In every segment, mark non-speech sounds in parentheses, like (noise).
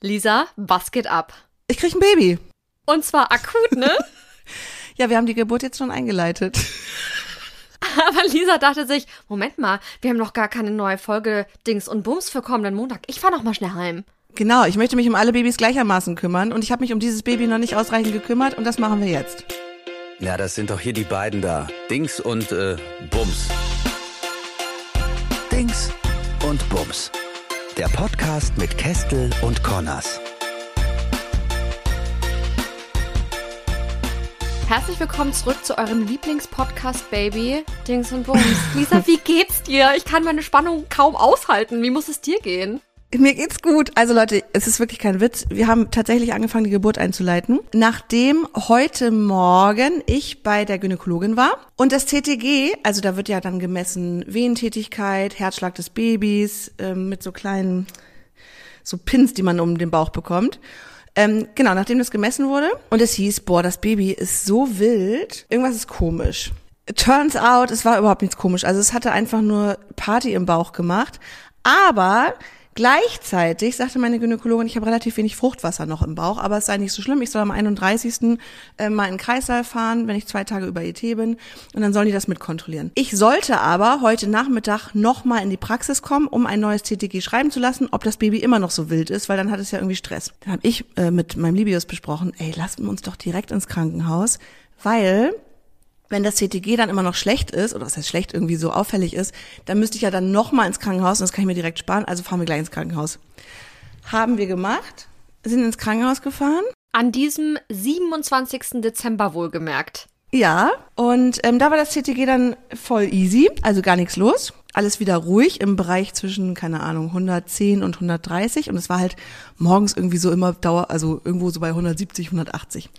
Lisa, was geht ab? Ich krieg ein Baby. Und zwar akut, ne? (laughs) ja, wir haben die Geburt jetzt schon eingeleitet. (laughs) Aber Lisa dachte sich, Moment mal, wir haben noch gar keine neue Folge Dings und Bums für kommenden Montag. Ich fahr noch mal schnell heim. Genau, ich möchte mich um alle Babys gleichermaßen kümmern und ich habe mich um dieses Baby noch nicht ausreichend gekümmert und das machen wir jetzt. Ja, das sind doch hier die beiden da. Dings und äh, Bums. Dings und Bums. Der Podcast mit Kestel und Connors. Herzlich willkommen zurück zu eurem Lieblingspodcast Baby, Dings und Bums. Lisa, wie geht's dir? Ich kann meine Spannung kaum aushalten. Wie muss es dir gehen? Mir geht's gut. Also Leute, es ist wirklich kein Witz. Wir haben tatsächlich angefangen, die Geburt einzuleiten, nachdem heute Morgen ich bei der Gynäkologin war und das CTG, also da wird ja dann gemessen Wehentätigkeit, Herzschlag des Babys ähm, mit so kleinen so Pins, die man um den Bauch bekommt. Ähm, genau, nachdem das gemessen wurde und es hieß, boah, das Baby ist so wild, irgendwas ist komisch. Turns out, es war überhaupt nichts komisch. Also es hatte einfach nur Party im Bauch gemacht. Aber Gleichzeitig sagte meine Gynäkologin, ich habe relativ wenig Fruchtwasser noch im Bauch, aber es sei nicht so schlimm. Ich soll am 31. Äh, mal in den Kreißsaal fahren, wenn ich zwei Tage über ET bin. Und dann sollen die das mitkontrollieren. Ich sollte aber heute Nachmittag noch mal in die Praxis kommen, um ein neues TTG schreiben zu lassen, ob das Baby immer noch so wild ist, weil dann hat es ja irgendwie Stress. Dann habe ich äh, mit meinem Libius besprochen, ey, lasst uns doch direkt ins Krankenhaus, weil wenn das CTG dann immer noch schlecht ist, oder was heißt schlecht, irgendwie so auffällig ist, dann müsste ich ja dann nochmal ins Krankenhaus und das kann ich mir direkt sparen, also fahren wir gleich ins Krankenhaus. Haben wir gemacht, sind ins Krankenhaus gefahren. An diesem 27. Dezember wohlgemerkt. Ja, und ähm, da war das CTG dann voll easy, also gar nichts los. Alles wieder ruhig im Bereich zwischen, keine Ahnung, 110 und 130. Und es war halt morgens irgendwie so immer Dauer, also irgendwo so bei 170, 180.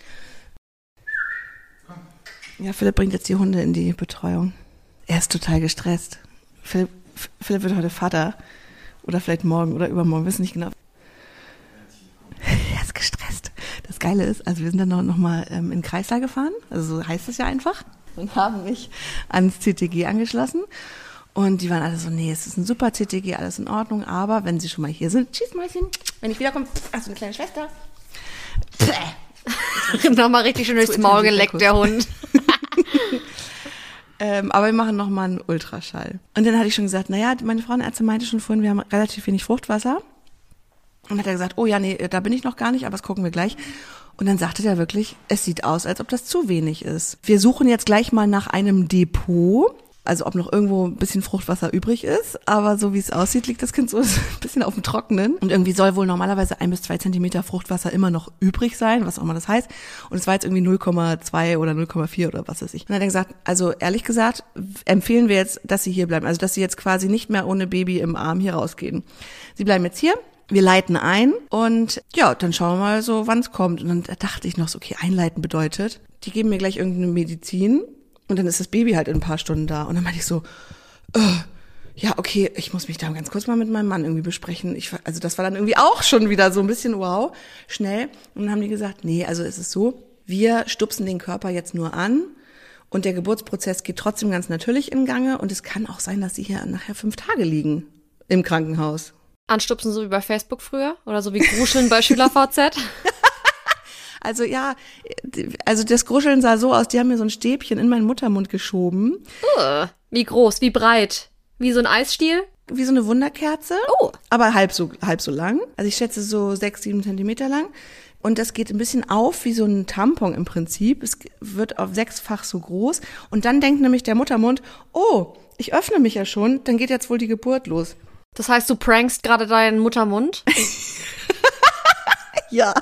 Ja, Philipp bringt jetzt die Hunde in die Betreuung. Er ist total gestresst. Philipp, Philipp wird heute Vater. Oder vielleicht morgen oder übermorgen, wissen nicht genau. (laughs) Er ist gestresst. Das Geile ist, also wir sind dann noch, noch mal ähm, in den Kreislauf gefahren, also so heißt es ja einfach, und haben mich ans CTG angeschlossen. Und die waren alle so, nee, es ist ein super CTG, alles in Ordnung, aber wenn sie schon mal hier sind, tschüss Mäuschen, wenn ich wiederkomme, hast du eine kleine Schwester? (laughs) Nochmal richtig schön durchs Maul geleckt, der Hund. (laughs) (laughs) Ähm, aber wir machen nochmal einen Ultraschall. Und dann hatte ich schon gesagt, naja, meine Frauenärztin meinte schon vorhin, wir haben relativ wenig Fruchtwasser. Und hat er gesagt, oh ja, nee, da bin ich noch gar nicht, aber das gucken wir gleich. Und dann sagte der wirklich, es sieht aus, als ob das zu wenig ist. Wir suchen jetzt gleich mal nach einem Depot also ob noch irgendwo ein bisschen Fruchtwasser übrig ist, aber so wie es aussieht, liegt das Kind so (laughs) ein bisschen auf dem Trockenen. Und irgendwie soll wohl normalerweise ein bis zwei Zentimeter Fruchtwasser immer noch übrig sein, was auch immer das heißt. Und es war jetzt irgendwie 0,2 oder 0,4 oder was weiß ich. Und dann hat er gesagt, also ehrlich gesagt, empfehlen wir jetzt, dass sie hier bleiben. Also dass sie jetzt quasi nicht mehr ohne Baby im Arm hier rausgehen. Sie bleiben jetzt hier. Wir leiten ein und ja, dann schauen wir mal so, wann es kommt. Und dann dachte ich noch so, okay, einleiten bedeutet, die geben mir gleich irgendeine Medizin und dann ist das Baby halt in ein paar Stunden da. Und dann meinte ich so, äh, ja, okay, ich muss mich da ganz kurz mal mit meinem Mann irgendwie besprechen. Ich, also das war dann irgendwie auch schon wieder so ein bisschen wow, schnell. Und dann haben die gesagt, nee, also es ist so, wir stupsen den Körper jetzt nur an und der Geburtsprozess geht trotzdem ganz natürlich in Gange und es kann auch sein, dass sie hier nachher fünf Tage liegen im Krankenhaus. Anstupsen so wie bei Facebook früher oder so wie Gruscheln bei (laughs) SchülerVZ? Also ja, also das Gruscheln sah so aus, die haben mir so ein Stäbchen in meinen Muttermund geschoben. Uh, wie groß, wie breit? Wie so ein Eisstiel? Wie so eine Wunderkerze. Oh. Aber halb so, halb so lang. Also ich schätze so sechs, sieben Zentimeter lang. Und das geht ein bisschen auf wie so ein Tampon im Prinzip. Es wird auf sechsfach so groß. Und dann denkt nämlich der Muttermund, oh, ich öffne mich ja schon, dann geht jetzt wohl die Geburt los. Das heißt, du prankst gerade deinen Muttermund? (laughs) (laughs) ja.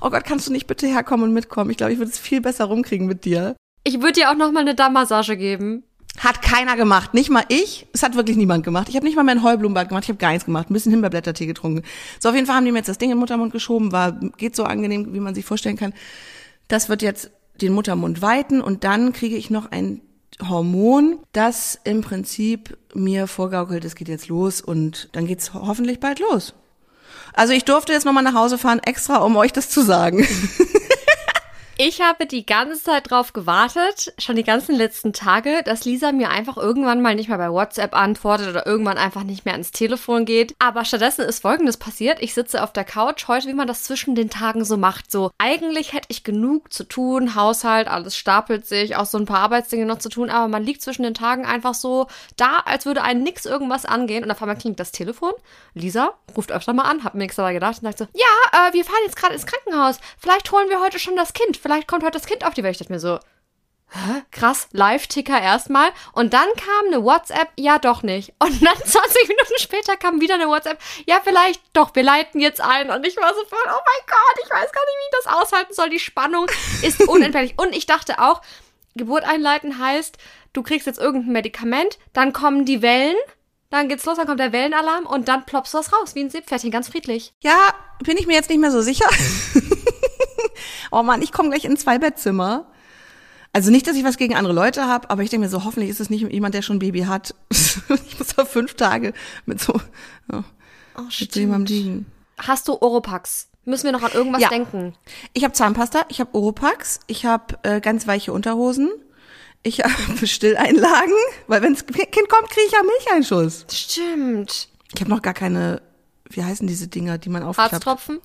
Oh Gott, kannst du nicht bitte herkommen und mitkommen? Ich glaube, ich würde es viel besser rumkriegen mit dir. Ich würde dir auch noch mal eine Dammmassage geben. Hat keiner gemacht, nicht mal ich. Es hat wirklich niemand gemacht. Ich habe nicht mal mein Heublumenbad gemacht, ich habe gar nichts gemacht, ein bisschen Himbeerblättertee getrunken. So, auf jeden Fall haben die mir jetzt das Ding in den Muttermund geschoben, war geht so angenehm, wie man sich vorstellen kann. Das wird jetzt den Muttermund weiten und dann kriege ich noch ein Hormon, das im Prinzip mir vorgaukelt, es geht jetzt los und dann geht's hoffentlich bald los. Also ich durfte jetzt nochmal nach Hause fahren, extra um euch das zu sagen. Ich habe die ganze Zeit drauf gewartet, schon die ganzen letzten Tage, dass Lisa mir einfach irgendwann mal nicht mehr bei WhatsApp antwortet oder irgendwann einfach nicht mehr ans Telefon geht. Aber stattdessen ist Folgendes passiert. Ich sitze auf der Couch heute, wie man das zwischen den Tagen so macht. So, eigentlich hätte ich genug zu tun, Haushalt, alles stapelt sich, auch so ein paar Arbeitsdinge noch zu tun, aber man liegt zwischen den Tagen einfach so da, als würde einen nix irgendwas angehen und auf einmal klingt das Telefon. Lisa ruft öfter mal an, hab mir nichts dabei gedacht und sagt so, ja, äh, wir fahren jetzt gerade ins Krankenhaus. Vielleicht holen wir heute schon das Kind vielleicht kommt heute das Kind auf die Welt. Ich dachte mir so, hä? krass, Live-Ticker erstmal. Und dann kam eine WhatsApp, ja doch nicht. Und dann (laughs) 20 Minuten später kam wieder eine WhatsApp, ja vielleicht doch, wir leiten jetzt ein. Und ich war so voll, oh mein Gott, ich weiß gar nicht, wie ich das aushalten soll. Die Spannung ist (laughs) unentbehrlich. Und ich dachte auch, Geburt einleiten heißt, du kriegst jetzt irgendein Medikament, dann kommen die Wellen, dann geht's los, dann kommt der Wellenalarm und dann ploppst du das raus, wie ein Seepferdchen, ganz friedlich. Ja, bin ich mir jetzt nicht mehr so sicher. (laughs) (laughs) oh Mann, ich komme gleich in zwei Bettzimmer. Also nicht, dass ich was gegen andere Leute habe, aber ich denke mir so, hoffentlich ist es nicht jemand, der schon ein Baby hat. (laughs) ich muss da fünf Tage mit so, ja, Oh, mit jemandem liegen. Hast du Oropax? Müssen wir noch an irgendwas Ja. denken? Ich habe Zahnpasta, ich habe Oropax, ich habe äh, ganz weiche Unterhosen, ich (laughs) habe Stilleinlagen, weil wenns Kind kommt, kriege ich ja Milcheinschuss. Stimmt. Ich habe noch gar keine, wie heißen diese Dinger, die man aufklappt? Harztropfen?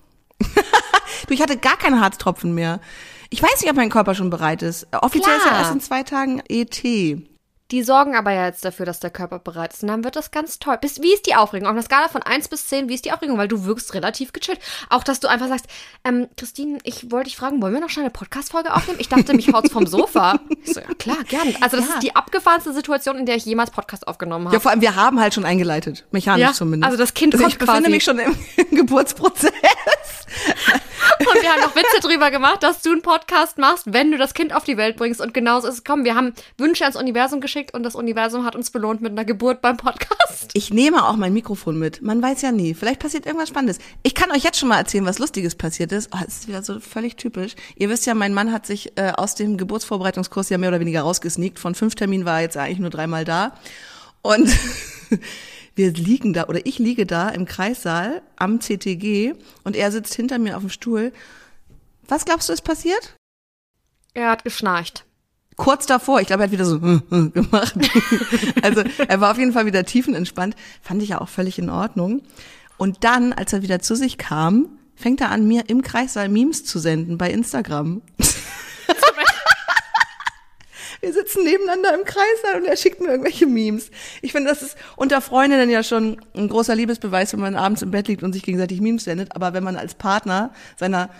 Du, ich hatte gar keine Harztropfen mehr. Ich weiß nicht, ob mein Körper schon bereit ist. Äh, Offiziell ist ja Klar. erst in zwei Tagen ET. Die sorgen aber ja jetzt dafür, dass der Körper bereit ist. Und dann wird das ganz toll. Bis, wie ist die Aufregung? Auf einer Skala von 1 bis 10, wie ist die Aufregung? Weil du wirkst relativ gechillt. Auch, dass du einfach sagst, ähm, Christine, ich wollte dich fragen, wollen wir noch schnell eine Podcast-Folge aufnehmen? Ich dachte, mich haut's vom Sofa. (laughs) Ich so, ja klar, gern. Also das Ja. ist die abgefahrenste Situation, in der ich jemals Podcast aufgenommen habe. Ja, vor allem, wir haben halt schon eingeleitet. Mechanisch Ja, zumindest. also das Kind ich kommt befinde quasi. mich schon im, im (laughs) Geburtsprozess. Und wir haben noch Witze drüber gemacht, dass du einen Podcast machst, wenn du das Kind auf die Welt bringst. Und genauso ist es gekommen. Wir haben Wünsche ans Universum geschickt und das Universum hat uns belohnt mit einer Geburt beim Podcast. Ich nehme auch mein Mikrofon mit. Man weiß ja nie. Vielleicht passiert irgendwas Spannendes. Ich kann euch jetzt schon mal erzählen, was Lustiges passiert ist. Oh, das ist wieder so völlig typisch. Ihr wisst ja, mein Mann hat sich äh, aus dem Geburtsvorbereitungskurs ja mehr oder weniger rausgesneakt. Von fünf Terminen war er jetzt eigentlich nur dreimal da. Und (laughs) (laughs) wir liegen da, oder ich liege da im Kreissaal am CTG und er sitzt hinter mir auf dem Stuhl. Was glaubst du, ist passiert? Er hat geschnarcht. kurz davor, ich glaube, er hat wieder so gemacht. (laughs) also er war auf jeden Fall wieder tiefenentspannt. Fand ich ja auch völlig in Ordnung. Und dann, als er wieder zu sich kam, fängt er an, mir im Kreissaal Memes zu senden bei Instagram. Wir sitzen nebeneinander im Kreissaal und er schickt mir irgendwelche Memes. Ich finde, das ist unter Freundinnen ja schon ein großer Liebesbeweis, wenn man abends im Bett liegt und sich gegenseitig Memes sendet. Aber wenn man als Partner seiner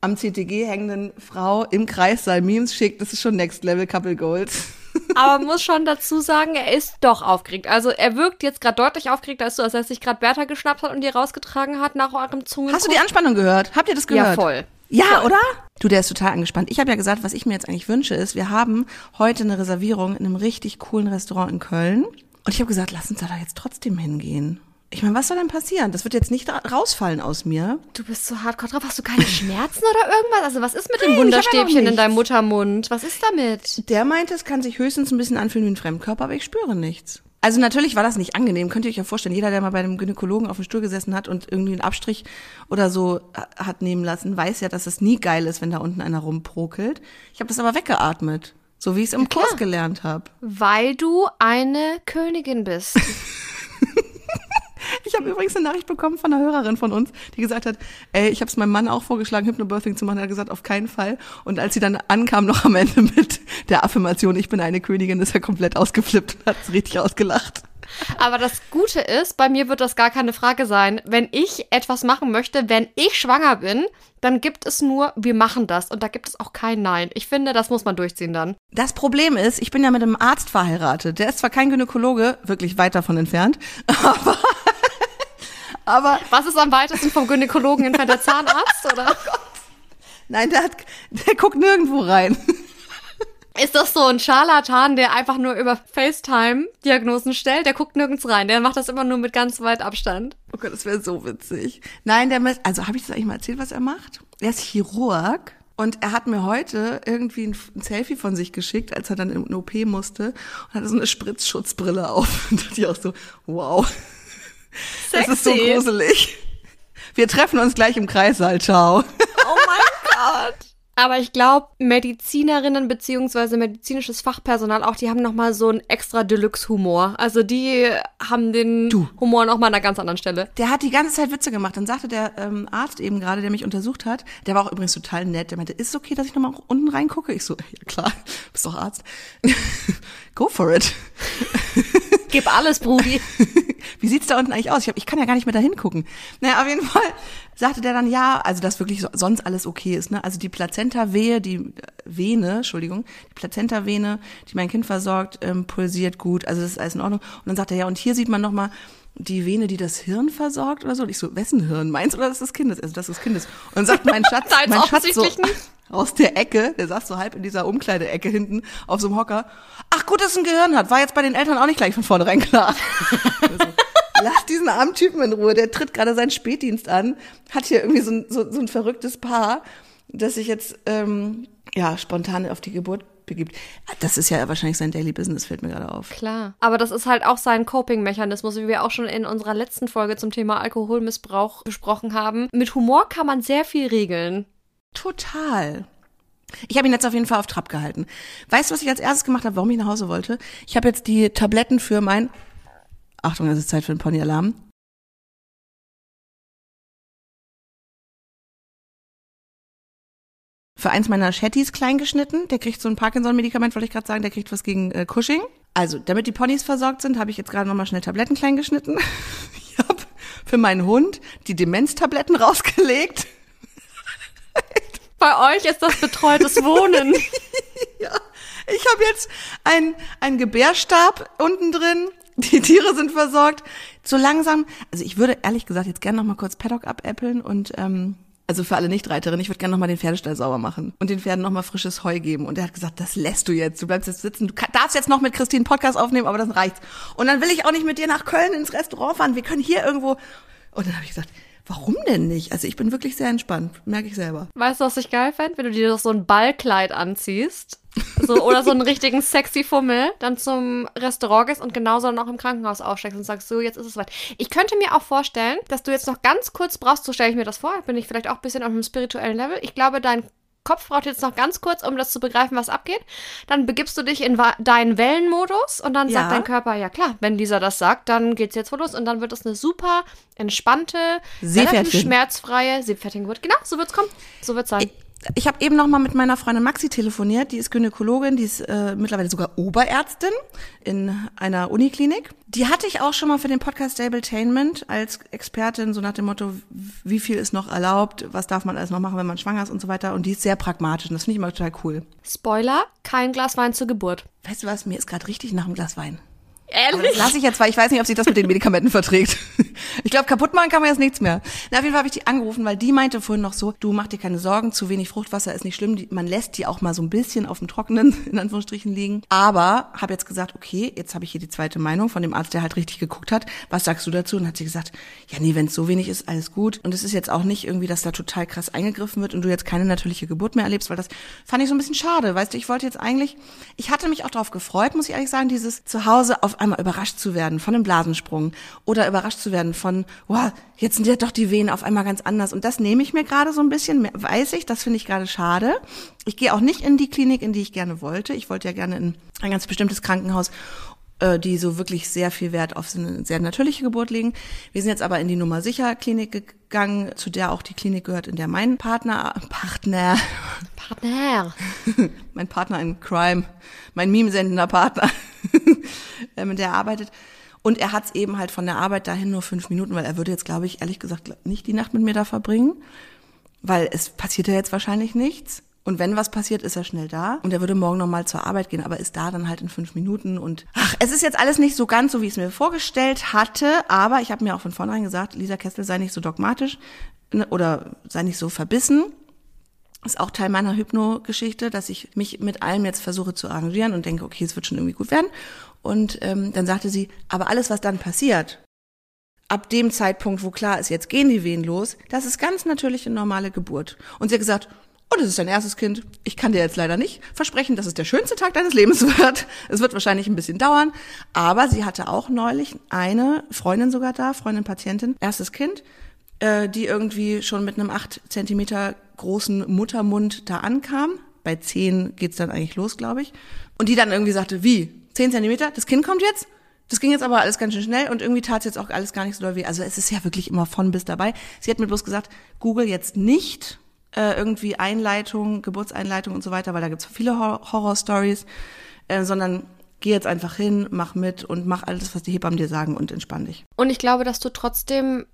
am CTG hängenden Frau im Kreissaal Memes schickt, das ist schon Next Level Couple Goals. (laughs) Aber man muss schon dazu sagen, er ist doch aufgeregt. Also er wirkt jetzt gerade deutlich aufgeregt als du, als er sich gerade Bertha geschnappt hat und die rausgetragen hat nach eurem Zungen. Hast du die Anspannung gehört? Habt ihr das Ja, gehört? voll. Ja, oder? Du, der ist total angespannt. Ich habe ja gesagt, was ich mir jetzt eigentlich wünsche, ist, wir haben heute eine Reservierung in einem richtig coolen Restaurant in Köln. Und ich habe gesagt, lass uns da jetzt trotzdem hingehen. Ich meine, was soll denn passieren? Das wird jetzt nicht ra- rausfallen aus mir. Du bist so hardcore drauf. Hast du keine Schmerzen oder irgendwas? Also was ist mit dem Nein, ja Wunderstäbchen in deinem Muttermund? Was ist damit? Der meinte, es kann sich höchstens ein bisschen anfühlen wie ein Fremdkörper, aber ich spüre nichts. Also natürlich war das nicht angenehm, könnt ihr euch ja vorstellen. Jeder, der mal bei einem Gynäkologen auf dem Stuhl gesessen hat und irgendwie einen Abstrich oder so äh, hat nehmen lassen, weiß ja, dass es nie geil ist, wenn da unten einer rumprokelt. Ich habe das aber weggeatmet, so wie ich es im Kurs gelernt habe. Weil du eine Königin bist. (laughs) Ich habe übrigens eine Nachricht bekommen von einer Hörerin von uns, die gesagt hat, ey, ich habe es meinem Mann auch vorgeschlagen, Hypnobirthing zu machen. Er hat gesagt, auf keinen Fall. Und als sie dann ankam, noch am Ende mit der Affirmation, ich bin eine Königin, ist er komplett ausgeflippt und hat es richtig ausgelacht. Aber das Gute ist, bei mir wird das gar keine Frage sein. Wenn ich etwas machen möchte, wenn ich schwanger bin, dann gibt es nur, wir machen das. Und da gibt es auch kein Nein. Ich finde, das muss man durchziehen dann. Das Problem ist, ich bin ja mit einem Arzt verheiratet. Der ist zwar kein Gynäkologe, wirklich weit davon entfernt, (laughs) aber, aber Was ist am weitesten vom Gynäkologen entfernt? Der Zahnarzt, oder? (laughs) nein, der, hat, der guckt nirgendwo rein. Ist das so ein Scharlatan, der einfach nur über FaceTime Diagnosen stellt? Der guckt nirgends rein. Der macht das immer nur mit ganz weit Abstand. Oh Gott, das wäre so witzig. Nein, der also habe ich das eigentlich mal erzählt, was er macht? Er ist Chirurg und er hat mir heute irgendwie ein, ein Selfie von sich geschickt, als er dann in OP musste und hatte so eine Spritzschutzbrille auf. (laughs) Und dachte ich auch so, wow, das ist so Sexy. gruselig. Wir treffen uns gleich im Kreissaal, ciao. Oh mein Gott. Aber ich glaube, Medizinerinnen beziehungsweise medizinisches Fachpersonal auch, die haben nochmal so einen extra Deluxe-Humor. Also die haben den Du. Humor nochmal an einer ganz anderen Stelle. Der hat die ganze Zeit Witze gemacht. Dann sagte der ähm, Arzt eben gerade, der mich untersucht hat, der war auch übrigens total nett. Der meinte, ist es okay, dass ich nochmal unten reingucke? Ich so, ja klar, bist doch Arzt. (laughs) Go for it. Gib alles, Brudi. (laughs) Wie sieht's da unten eigentlich aus? Ich, hab, ich kann ja gar nicht mehr da hingucken. Naja, auf jeden Fall sagte der dann ja, also dass wirklich so, sonst alles okay ist. Ne? Also die Plazenta-Wehe, die äh, Vene, Entschuldigung, die Plazenta-Vene, die mein Kind versorgt, ähm, pulsiert gut. Also das ist alles in Ordnung. Und dann sagt er ja, und hier sieht man nochmal die Vene, die das Hirn versorgt oder so. Und ich so, wessen Hirn? Meins oder das des Kindes? Also das des Kindes. Und sagt mein Schatz, (laughs) mein Schatz so nicht. Aus der Ecke, der saß so halb in dieser Umkleideecke hinten auf so einem Hocker. Ach gut, dass es ein Gehirn hat. War jetzt bei den Eltern auch nicht gleich von vornherein klar. (laughs) Also, lass diesen armen Typen in Ruhe. Der tritt gerade seinen Spätdienst an. Hat hier irgendwie so ein, so, so ein verrücktes Paar, das sich jetzt ähm, ja spontan auf die Geburt begibt. Das ist ja wahrscheinlich sein Daily Business, fällt mir gerade auf. Klar. Aber das ist halt auch sein Coping-Mechanismus, wie wir auch schon in unserer letzten Folge zum Thema Alkoholmissbrauch besprochen haben. Mit Humor kann man sehr viel regeln. Total. Ich habe ihn jetzt auf jeden Fall auf Trab gehalten. Weißt du, was ich als erstes gemacht habe, warum ich nach Hause wollte? Ich habe jetzt die Tabletten für mein Achtung, es ist Zeit für den Ponyalarm. Für eins meiner Shetties klein geschnitten. Der kriegt so ein Parkinson-Medikament, wollte ich gerade sagen. Der kriegt was gegen äh, Cushing. Also, damit die Ponys versorgt sind, habe ich jetzt gerade nochmal schnell Tabletten klein geschnitten. (laughs) Ich habe für meinen Hund die Demenztabletten rausgelegt. Bei euch ist das betreutes Wohnen. (laughs) Ja, ich habe jetzt ein ein Gebärstab unten drin. Die Tiere sind versorgt. So langsam, also ich würde ehrlich gesagt jetzt gerne noch mal kurz Paddock abäppeln und ähm, also für alle Nichtreiterinnen, ich würde gerne noch mal den Pferdestall sauber machen und den Pferden noch mal frisches Heu geben. Und er hat gesagt, das lässt du jetzt. Du bleibst jetzt sitzen. Du darfst jetzt noch mit Christine einen Podcast aufnehmen, aber das reicht. Und dann will ich auch nicht mit dir nach Köln ins Restaurant fahren. Wir können hier irgendwo. Und dann habe ich gesagt, warum denn nicht? Also ich bin wirklich sehr entspannt, merke ich selber. Weißt du, was ich geil fände? Wenn du dir doch so ein Ballkleid anziehst. So, oder so einen richtigen sexy Fummel, dann zum Restaurant gehst und genauso dann auch im Krankenhaus aufsteigst und sagst, so, jetzt ist es weit. Ich könnte mir auch vorstellen, dass du jetzt noch ganz kurz brauchst, so stelle ich mir das vor, bin ich vielleicht auch ein bisschen auf einem spirituellen Level. Ich glaube, dein Kopf braucht jetzt noch ganz kurz, um das zu begreifen, was abgeht. Dann begibst du dich in deinen Wellenmodus und dann sagt Ja. dein Körper, ja klar, wenn Lisa das sagt, dann geht's jetzt wohl los und dann wird es eine super entspannte, relativ schmerzfreie Seepferdchengeburt. Genau, so wird's kommen. So wird's sein. Ich, habe eben noch mal mit meiner Freundin Maxi telefoniert. Die ist Gynäkologin, die ist äh, mittlerweile sogar Oberärztin in einer Uniklinik. Die hatte ich auch schon mal für den Podcast Stabletainment als Expertin, so nach dem Motto, wie viel ist noch erlaubt, was darf man alles noch machen, wenn man schwanger ist und so weiter. Und die ist sehr pragmatisch und das finde ich immer total cool. Spoiler, kein Glas Wein zur Geburt. Weißt du was, mir ist gerade richtig nach einem Glas Wein. Ehrlich? lasse ich jetzt, weil ich weiß nicht, ob sich das mit den Medikamenten verträgt. (laughs) Ich glaube, kaputt machen kann man jetzt nichts mehr. Na, auf jeden Fall habe ich die angerufen, weil die meinte vorhin noch so, du mach dir keine Sorgen, zu wenig Fruchtwasser ist nicht schlimm. Die, man lässt die auch mal so ein bisschen auf dem Trockenen, (laughs) in Anführungsstrichen, liegen. Aber habe jetzt gesagt, okay, jetzt habe ich hier die zweite Meinung von dem Arzt, der halt richtig geguckt hat. Was sagst du dazu? Und hat sie gesagt, ja, nee, wenn es so wenig ist, alles gut. Und es ist jetzt auch nicht irgendwie, dass da total krass eingegriffen wird und du jetzt keine natürliche Geburt mehr erlebst, weil das fand ich so ein bisschen schade. Weißt du, ich wollte jetzt eigentlich, ich hatte mich auch darauf gefreut, muss ich ehrlich sagen, dieses zu Hause einmal überrascht zu werden von einem Blasensprung oder überrascht zu werden von, wow, jetzt sind ja doch die Venen auf einmal ganz anders. Und das nehme ich mir gerade so ein bisschen, weiß ich, das finde ich gerade schade. Ich gehe auch nicht in die Klinik, in die ich gerne wollte. Ich wollte ja gerne in ein ganz bestimmtes Krankenhaus die so wirklich sehr viel Wert auf eine sehr natürliche Geburt legen. Wir sind jetzt aber in die Nummer sicher Klinik gegangen, zu der auch die Klinik gehört, in der mein Partner, (laughs) Partner, Partner. (laughs) mein Partner in Crime, mein Meme-sendender Partner, (laughs) äh, mit der er arbeitet. Und er hat es eben halt von der Arbeit dahin nur fünf Minuten, weil er würde jetzt, glaube ich, ehrlich gesagt nicht die Nacht mit mir da verbringen, weil es passiert ja jetzt wahrscheinlich nichts. Und wenn was passiert, ist er schnell da. Und er würde morgen nochmal zur Arbeit gehen, aber ist da dann halt in fünf Minuten. Und ach, es ist jetzt alles nicht so ganz so, wie ich es mir vorgestellt hatte. Aber ich habe mir auch von vornherein gesagt, Lisa Kessel sei nicht so dogmatisch ne, oder sei nicht so verbissen ist auch Teil meiner Hypno-Geschichte, dass ich mich mit allem jetzt versuche zu arrangieren und denke, okay, es wird schon irgendwie gut werden. Und ähm, dann sagte sie, aber alles, was dann passiert, ab dem Zeitpunkt, wo klar ist, jetzt gehen die Wehen los, das ist ganz natürliche normale Geburt. Und sie hat gesagt, oh, das ist dein erstes Kind. Ich kann dir jetzt leider nicht versprechen, dass es der schönste Tag deines Lebens (laughs) wird. Es wird wahrscheinlich ein bisschen dauern. Aber sie hatte auch neulich eine Freundin sogar da, Freundin Patientin, erstes Kind, äh, die irgendwie schon mit einem acht Zentimeter großen Muttermund da ankam. Bei zehn geht's dann eigentlich los, glaube ich. Und die dann irgendwie sagte, wie? Zehn Zentimeter? Das Kind kommt jetzt? Das ging jetzt aber alles ganz schön schnell und irgendwie tat es jetzt auch alles gar nicht so doll weh. Also es ist ja wirklich immer von bis dabei. Sie hat mir bloß gesagt, Google jetzt nicht äh, irgendwie Einleitung, Geburtseinleitung und so weiter, weil da gibt's viele Hor Horror-Stories, äh, sondern geh jetzt einfach hin, mach mit und mach alles, was die Hebammen dir sagen und entspann dich. Und ich glaube, dass du trotzdem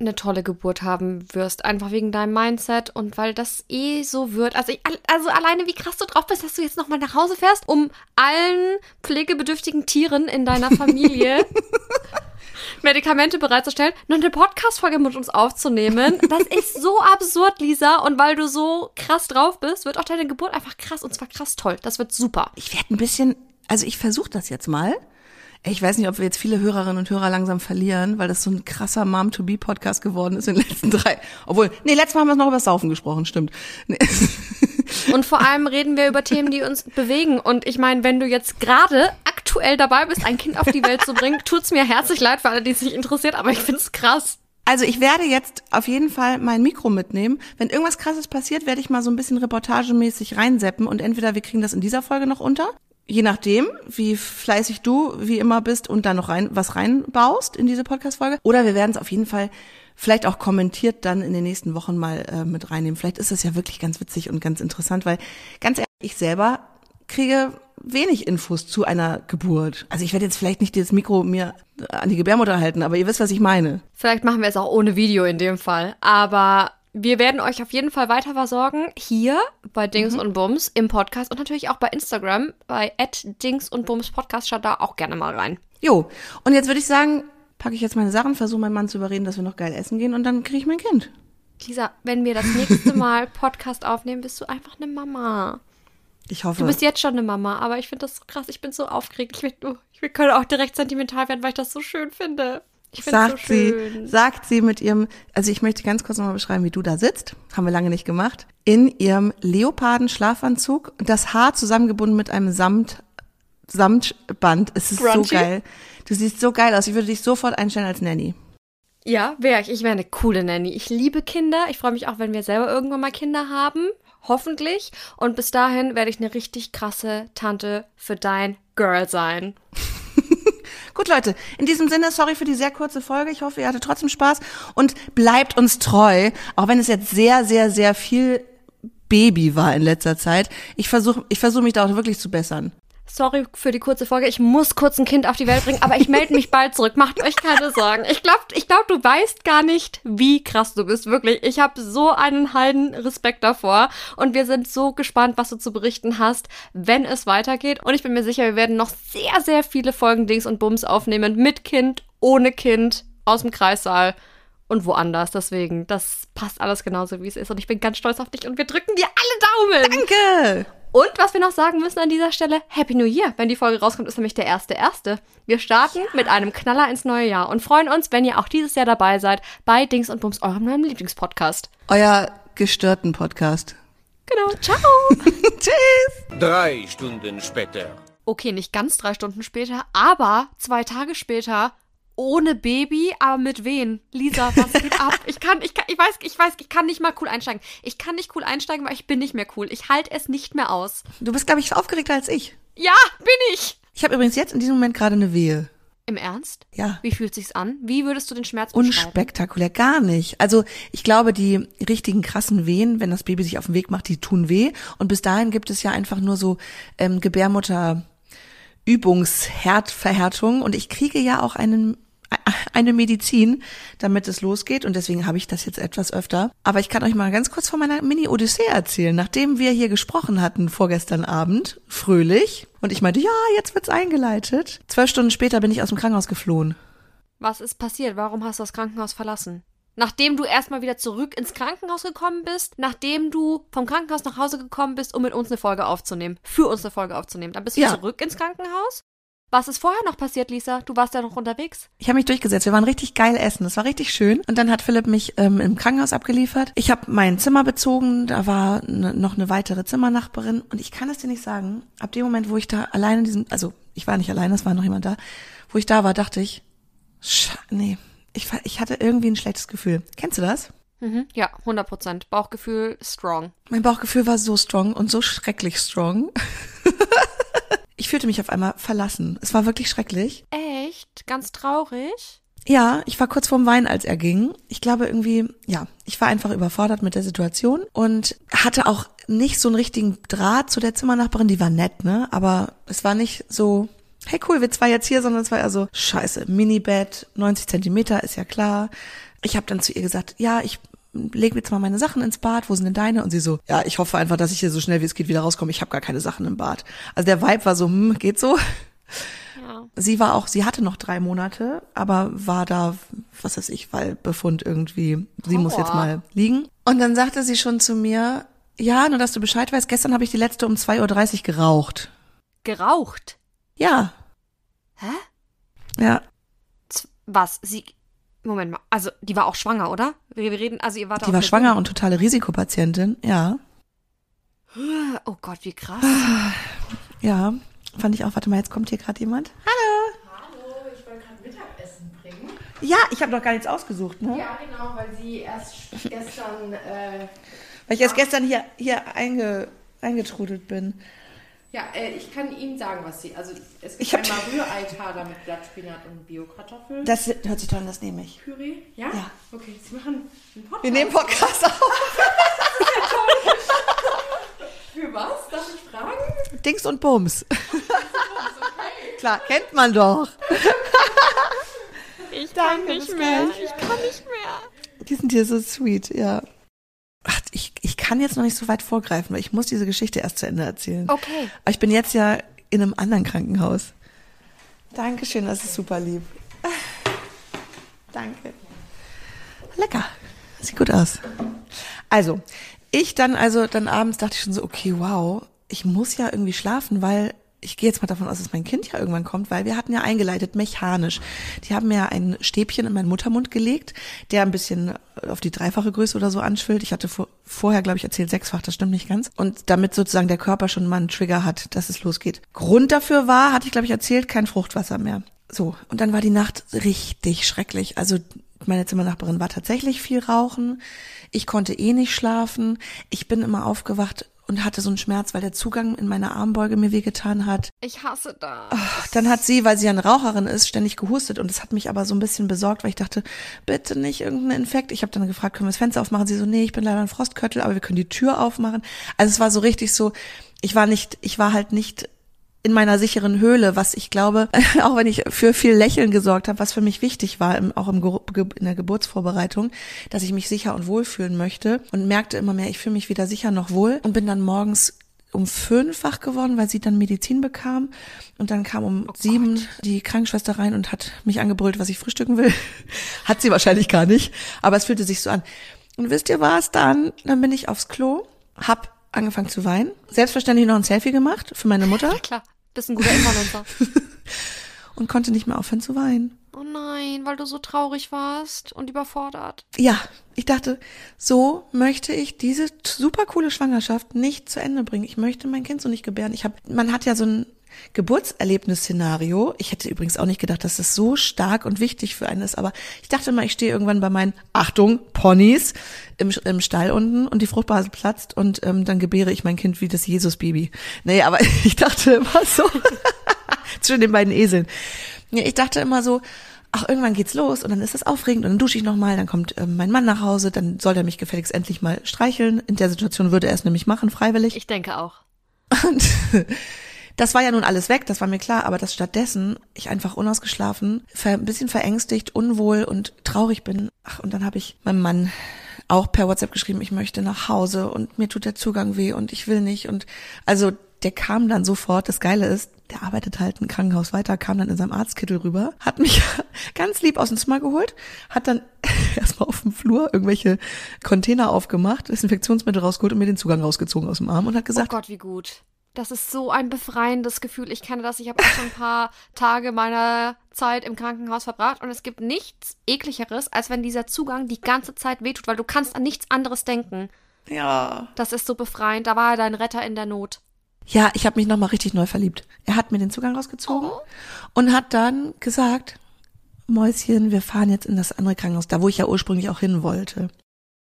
eine tolle Geburt haben wirst, einfach wegen deinem Mindset und weil das eh so wird. Also, ich, also alleine wie krass du drauf bist, dass du jetzt nochmal nach Hause fährst, um allen pflegebedürftigen Tieren in deiner Familie (laughs) (laughs) Medikamente bereitzustellen, noch eine Podcast-Folge mit uns aufzunehmen. Das ist so absurd, Lisa. Und weil du so krass drauf bist, wird auch deine Geburt einfach krass und zwar krass toll. Das wird super. Ich werde ein bisschen, also ich versuche das jetzt mal. Ich weiß nicht, ob wir jetzt viele Hörerinnen und Hörer langsam verlieren, weil das so ein krasser Mom-to-Be-Podcast geworden ist in den letzten drei. Obwohl, nee, letztes Mal haben wir noch über das Saufen gesprochen, stimmt. Nee. (laughs) Und vor allem reden wir über Themen, die uns bewegen. Und ich meine, wenn du jetzt gerade aktuell dabei bist, ein Kind auf die Welt zu bringen, tut's mir herzlich leid für alle, die es nicht interessiert, aber ich find's krass. Also ich werde jetzt auf jeden Fall mein Mikro mitnehmen. Wenn irgendwas krasses passiert, werde ich mal so ein bisschen reportagemäßig reinseppen und entweder wir kriegen das in dieser Folge noch unter je nachdem, wie fleißig du wie immer bist und da noch rein was reinbaust in diese Podcast-Folge. Oder wir werden es auf jeden Fall vielleicht auch kommentiert dann in den nächsten Wochen mal äh, mit reinnehmen. Vielleicht ist das ja wirklich ganz witzig und ganz interessant, weil ganz ehrlich, ich selber kriege wenig Infos zu einer Geburt. Also ich werde jetzt vielleicht nicht dieses Mikro mir an die Gebärmutter halten, aber ihr wisst, was ich meine. Vielleicht machen wir es auch ohne Video in dem Fall. Aber wir werden euch auf jeden Fall weiter versorgen. Hier bei Dings mhm. und Bums im Podcast und natürlich auch bei Instagram bei Dings und Bums Podcast. Schaut da auch gerne mal rein. Jo, und jetzt würde ich sagen, packe ich jetzt meine Sachen, versuche meinen Mann zu überreden, dass wir noch geil essen gehen und dann kriege ich mein Kind. Lisa, wenn wir das nächste (laughs) Mal Podcast aufnehmen, bist du einfach eine Mama. Ich hoffe. Du bist jetzt schon eine Mama, aber ich finde das so krass. Ich bin so aufgeregt. Ich, will, ich kann auch direkt sentimental werden, weil ich das so schön finde. Ich sagt so sie, sagt sie mit ihrem, also ich möchte ganz kurz nochmal beschreiben, wie du da sitzt, haben wir lange nicht gemacht, in ihrem Leoparden-Schlafanzug, das Haar zusammengebunden mit einem Samt, Samtband. Es ist Crunchy. so geil. Du siehst so geil aus. Ich würde dich sofort einstellen als Nanny. Ja, wäre ich. Ich wäre eine coole Nanny. Ich liebe Kinder. Ich freue mich auch, wenn wir selber irgendwann mal Kinder haben. Hoffentlich. Und bis dahin werde ich eine richtig krasse Tante für dein Girl sein. Gut, Leute, in diesem Sinne, sorry für die sehr kurze Folge. Ich hoffe, ihr hattet trotzdem Spaß und bleibt uns treu, auch wenn es jetzt sehr, sehr, sehr viel Baby war in letzter Zeit. Ich versuche ich versuch mich da auch wirklich zu bessern. Sorry für die kurze Folge. Ich muss kurz ein Kind auf die Welt bringen, aber ich melde mich bald zurück. Macht euch keine Sorgen. Ich glaube, ich glaub, du weißt gar nicht, wie krass du bist. Wirklich. Ich habe so einen halben Respekt davor. Und wir sind so gespannt, was du zu berichten hast, wenn es weitergeht. Und ich bin mir sicher, wir werden noch sehr, sehr viele Folgen Dings und Bums aufnehmen. Mit Kind, ohne Kind, aus dem Kreissaal und woanders. Deswegen, das passt alles genauso, wie es ist. Und ich bin ganz stolz auf dich und wir drücken dir alle Daumen. Danke! Und was wir noch sagen müssen an dieser Stelle, Happy New Year. Wenn die Folge rauskommt, ist nämlich der erste erste. Wir starten ja. mit einem Knaller ins neue Jahr und freuen uns, wenn ihr auch dieses Jahr dabei seid bei Dings und Bums, eurem neuen Lieblingspodcast. Euer gestörten Podcast. Genau, (laughs) ciao. Tschüss. Drei Stunden später. Okay, nicht ganz drei Stunden später, aber zwei Tage später ohne Baby, aber mit wen? Lisa, was geht ab? Ich kann, ich kann, ich weiß, ich weiß, ich kann nicht mal cool einsteigen. Ich kann nicht cool einsteigen, weil ich bin nicht mehr cool. Ich halte es nicht mehr aus. Du bist, glaube ich, aufgeregter als ich. Ja, bin ich. Ich habe übrigens jetzt in diesem Moment gerade eine Wehe. Im Ernst? Ja. Wie fühlt sich's an? Wie würdest du den Schmerz beschreiben? Unspektakulär, gar nicht. Also ich glaube, die richtigen krassen Wehen, wenn das Baby sich auf den Weg macht, die tun weh. Und bis dahin gibt es ja einfach nur so ähm, Gebärmutter. Übungsherdverhärtung und ich kriege ja auch einen eine Medizin, damit es losgeht. Und deswegen habe ich das jetzt etwas öfter. Aber ich kann euch mal ganz kurz von meiner Mini-Odyssee erzählen. Nachdem wir hier gesprochen hatten vorgestern Abend, fröhlich, und ich meinte, ja, jetzt wird's eingeleitet. Zwölf Stunden später bin ich aus dem Krankenhaus geflohen. Was ist passiert? Warum hast du das Krankenhaus verlassen? Nachdem du erstmal wieder zurück ins Krankenhaus gekommen bist, nachdem du vom Krankenhaus nach Hause gekommen bist, um mit uns eine Folge aufzunehmen, für uns eine Folge aufzunehmen, dann bist du ja. zurück ins Krankenhaus? Was ist vorher noch passiert, Lisa? Du warst ja noch unterwegs. Ich habe mich durchgesetzt. Wir waren richtig geil essen. Das war richtig schön. Und dann hat Philipp mich ähm, im Krankenhaus abgeliefert. Ich habe mein Zimmer bezogen. Da war ne, noch eine weitere Zimmernachbarin. Und ich kann es dir nicht sagen. Ab dem Moment, wo ich da allein in diesem, also ich war nicht allein, es war noch jemand da, wo ich da war, dachte ich, nee, Ich, ich hatte irgendwie ein schlechtes Gefühl. Kennst du das? Mhm. Ja, 100 Prozent. Bauchgefühl strong. Mein Bauchgefühl war so strong und so schrecklich strong. (laughs) ich fühlte mich auf einmal verlassen. Es war wirklich schrecklich. Echt? Ganz traurig? Ja, ich war kurz vorm Weinen, als er ging. Ich glaube irgendwie, ja, ich war einfach überfordert mit der Situation und hatte auch nicht so einen richtigen Draht zu der Zimmernachbarin. Die war nett, ne? Aber es war nicht so, hey cool, wir zwei jetzt hier, sondern es war eher so, scheiße, Minibett, 90 Zentimeter, ist ja klar. Ich habe dann zu ihr gesagt, ja, ich leg mir jetzt mal meine Sachen ins Bad, wo sind denn deine? Und sie so, ja, ich hoffe einfach, dass ich hier so schnell wie es geht wieder rauskomme. Ich habe gar keine Sachen im Bad. Also der Vibe war so, hm, geht so. Ja. Sie war auch, sie hatte noch drei Monate, aber war da, was weiß ich, weil Befund irgendwie, sie muss jetzt mal liegen. Und dann sagte sie schon zu mir, ja, nur dass du Bescheid weißt, gestern habe ich die letzte um 2.30 Uhr geraucht. Geraucht? Ja, Hä? ja. Was? Sie. Moment mal. Also, die war auch schwanger, oder? Wir reden, also ihr wart Die war schwanger und totale Risikopatientin, ja. Oh Gott, wie krass. Ja, fand ich auch. Warte mal, jetzt kommt hier gerade jemand. Hallo, ich wollte gerade Mittagessen bringen. Ja, ich habe noch gar nichts ausgesucht, ne? Ja, genau, weil sie erst (laughs) gestern, äh, Weil ich erst gestern hier, hier einge, eingetrudelt bin. Ja, äh, ich kann Ihnen sagen, was sie, also es gibt Ich einmal Rührei-Taler mit Blattspinat und Biokartoffeln. Das hört sich toll an, das nehme ich. Püree, ja? Ja. Okay, Sie machen einen Podcast. Wir nehmen Podcast auf. (laughs) Für was? Darf ich fragen? Dings und Bums. (laughs) Klar, kennt man doch. Ich kann nicht mehr. Ich kann nicht mehr. Die sind hier so sweet, ja. Ach, ich, ich kann jetzt noch nicht so weit vorgreifen, weil ich muss diese Geschichte erst zu Ende erzählen. Okay. Aber ich bin jetzt ja in einem anderen Krankenhaus. Dankeschön, das ist super lieb. (laughs) Danke. Lecker. Sieht gut aus. Also, ich dann, also dann abends dachte ich schon so, okay, wow, ich muss ja irgendwie schlafen, weil ich gehe jetzt mal davon aus, dass mein Kind ja irgendwann kommt, weil wir hatten ja eingeleitet, mechanisch. Die haben mir ein Stäbchen in meinen Muttermund gelegt, der ein bisschen auf die dreifache Größe oder so anschwillt. Ich hatte vor, vorher, glaube ich, erzählt sechsfach, das stimmt nicht ganz. Und damit sozusagen der Körper schon mal einen Trigger hat, dass es losgeht. Grund dafür war, hatte ich, glaube ich, erzählt, kein Fruchtwasser mehr. So, und dann war die Nacht richtig schrecklich. Also meine Zimmernachbarin war tatsächlich viel rauchen. Ich konnte eh nicht schlafen. Ich bin immer aufgewacht und hatte so einen Schmerz, weil der Zugang in meine Armbeuge mir wehgetan hat. Ich hasse das. Dann hat sie, weil sie eine Raucherin ist, ständig gehustet und das hat mich aber so ein bisschen besorgt, weil ich dachte, bitte nicht irgendein Infekt. Ich habe dann gefragt, können wir das Fenster aufmachen? Sie so, nee, ich bin leider ein Frostköttel, aber wir können die Tür aufmachen. Also es war so richtig so, ich war nicht, ich war halt nicht in meiner sicheren Höhle, was ich glaube, (laughs) auch wenn ich für viel Lächeln gesorgt habe, was für mich wichtig war, im, auch im, Ge- in der Geburtsvorbereitung, dass ich mich sicher und wohl fühlen möchte und merkte immer mehr, ich fühle mich weder sicher noch wohl und bin dann morgens um fünf wach geworden, weil sie dann Medizin bekam. Und dann kam um sieben die Krankenschwester rein und hat mich angebrüllt, was ich frühstücken will. (laughs) hat sie wahrscheinlich gar nicht, aber es fühlte sich so an. Und wisst ihr was dann? Dann bin ich aufs Klo, hab angefangen zu weinen, selbstverständlich noch ein Selfie gemacht für meine Mutter (laughs) Klar, bist ein guter Influencer. (laughs) und konnte nicht mehr aufhören zu weinen. oh nein, weil du so traurig warst und überfordert. Ja, ich dachte, so möchte ich diese super coole Schwangerschaft nicht zu Ende bringen. Ich möchte mein Kind so nicht gebären. Ich habe, man hat ja so ein Geburtserlebnis-Szenario. Ich hätte übrigens auch nicht gedacht, dass das so stark und wichtig für einen ist, aber ich dachte mal, ich stehe irgendwann bei meinen, Achtung, Ponys im, im Stall unten und die Fruchtblase platzt und ähm, dann gebäre ich mein Kind wie das Jesus-Baby. Nee, aber (laughs) ich dachte immer so, (laughs) zwischen den beiden Eseln. Ich dachte immer so, ach, irgendwann geht's los und dann ist das aufregend und dann dusche ich nochmal, dann kommt ähm, mein Mann nach Hause, dann soll er mich gefälligst endlich mal streicheln. In der Situation würde er es nämlich machen, freiwillig. Ich denke auch. Und (laughs) das war ja nun alles weg, das war mir klar, aber dass stattdessen ich einfach unausgeschlafen, ein bisschen verängstigt, unwohl und traurig bin. Ach, und dann habe ich meinem Mann auch per WhatsApp geschrieben, ich möchte nach Hause und mir tut der Zugang weh und ich will nicht. Und also der kam dann sofort, das Geile ist, der arbeitet halt im Krankenhaus weiter, kam dann in seinem Arztkittel rüber, hat mich (laughs) ganz lieb aus dem Zimmer geholt, hat dann (laughs) erstmal auf dem Flur irgendwelche Container aufgemacht, Desinfektionsmittel rausgeholt und mir den Zugang rausgezogen aus dem Arm und hat Oh gesagt, Gott, wie gut. Das ist so ein befreiendes Gefühl. Ich kenne das. Ich habe auch schon ein paar (laughs) Tage meiner Zeit im Krankenhaus verbracht und es gibt nichts ekligeres, als wenn dieser Zugang die ganze Zeit wehtut, weil du kannst an nichts anderes denken. ja, Das ist so befreiend. Da war er dein Retter in der Not. Ja, ich habe mich nochmal richtig neu verliebt. Er hat mir den Zugang rausgezogen und hat dann gesagt, Mäuschen, wir fahren jetzt in das andere Krankenhaus, da wo ich ja ursprünglich auch hin wollte.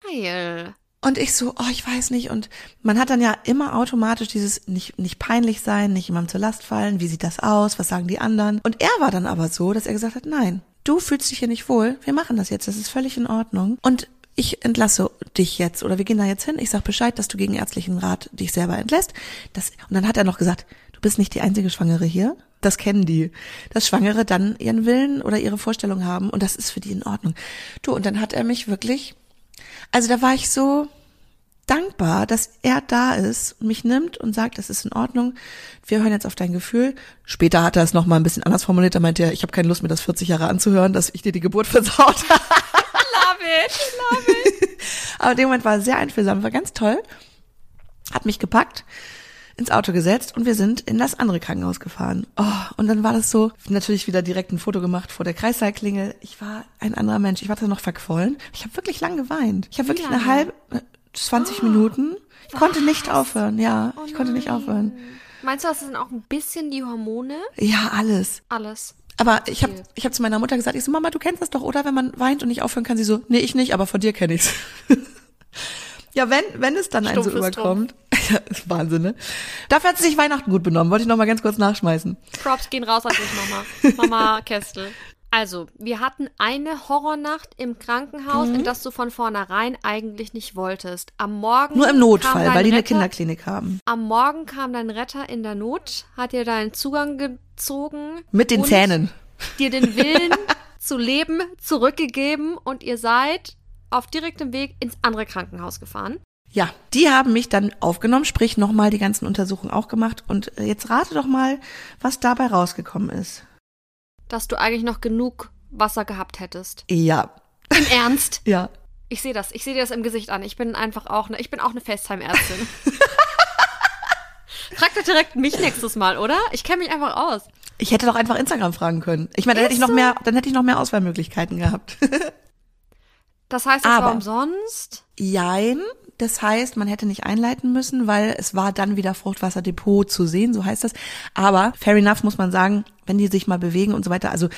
Geil. Und ich so, oh, ich weiß nicht. Und man hat dann ja immer automatisch dieses nicht, nicht peinlich sein, nicht jemandem zur Last fallen. Wie sieht das aus? Was sagen die anderen? Und er war dann aber so, dass er gesagt hat, nein, du fühlst dich hier nicht wohl. Wir machen das jetzt. Das ist völlig in Ordnung. Und ich entlasse dich jetzt oder wir gehen da jetzt hin. Ich sag Bescheid, dass du gegen ärztlichen Rat dich selber entlässt. Das, und dann hat er noch gesagt, du bist nicht die einzige Schwangere hier. Das kennen die. Dass Schwangere dann ihren Willen oder ihre Vorstellung haben und das ist für die in Ordnung. Du, und dann hat er mich wirklich, also da war ich so dankbar, dass er da ist und mich nimmt und sagt, das ist in Ordnung. Wir hören jetzt auf dein Gefühl. Später hat er es noch mal ein bisschen anders formuliert. Da meinte er, ich habe keine Lust mir das 40 Jahre anzuhören, dass ich dir die Geburt (laughs) versaut habe. Love it, love it. (laughs) Aber in dem Moment war er sehr einfühlsam, war ganz toll. Hat mich gepackt, ins Auto gesetzt und wir sind in das andere Krankenhaus gefahren. Oh, und dann war das so, natürlich wieder direkt ein Foto gemacht vor der Kreissaal-Klingel. Ich war ein anderer Mensch. Ich war da noch verquollen. Ich habe wirklich lang geweint. Ich habe wirklich eine halbe, äh, 20 Minuten. Ich konnte nicht aufhören. Ja, ich konnte nicht aufhören. Meinst du, das sind auch ein bisschen die Hormone? Ja, alles. Alles. Aber ich habe ich hab zu meiner Mutter gesagt, ich so, Mama, du kennst das doch, oder? Wenn man weint und nicht aufhören kann, sie so, nee, ich nicht, aber von dir kenne ich's. (laughs) ja, wenn, wenn es dann einen so überkommt. (laughs) Ja, ist Wahnsinn, ne? Dafür hat sie sich Weihnachten gut benommen. Wollte ich noch mal ganz kurz nachschmeißen. Props gehen raus an dich, Mama. (laughs) Mama Kestel. Also, wir hatten eine Horrornacht im Krankenhaus, in das du von vornherein eigentlich nicht wolltest. Am Morgen. Nur im kam Notfall, dein weil die eine Retter- Kinderklinik haben. Am Morgen kam dein Retter in der Not, hat dir deinen Zugang gezogen. Mit den Zähnen. Dir den Willen (laughs) zu leben zurückgegeben und ihr seid auf direktem Weg ins andere Krankenhaus gefahren. Ja, die haben mich dann aufgenommen, sprich nochmal die ganzen Untersuchungen auch gemacht. Und äh, jetzt rate doch mal, was dabei rausgekommen ist. Dass du eigentlich noch genug Wasser gehabt hättest. Ja, Im Ernst? (laughs) ja. Ich sehe das. Ich sehe dir das im Gesicht an. Ich bin einfach auch eine, ich bin auch eine FaceTime-Ärztin. (laughs) Frag doch direkt mich nächstes Mal, oder? Ich kenne mich einfach aus. Ich hätte doch einfach Instagram fragen können. Ich meine, dann hätte ich noch so. mehr, dann hätte ich noch mehr Auswahlmöglichkeiten gehabt. (laughs) Das heißt, es Aber- war umsonst. Jein. Das heißt, man hätte nicht einleiten müssen, weil es war dann wieder Fruchtwasserdepot zu sehen, so heißt das. Aber fair enough muss man sagen, wenn die sich mal bewegen und so weiter. Also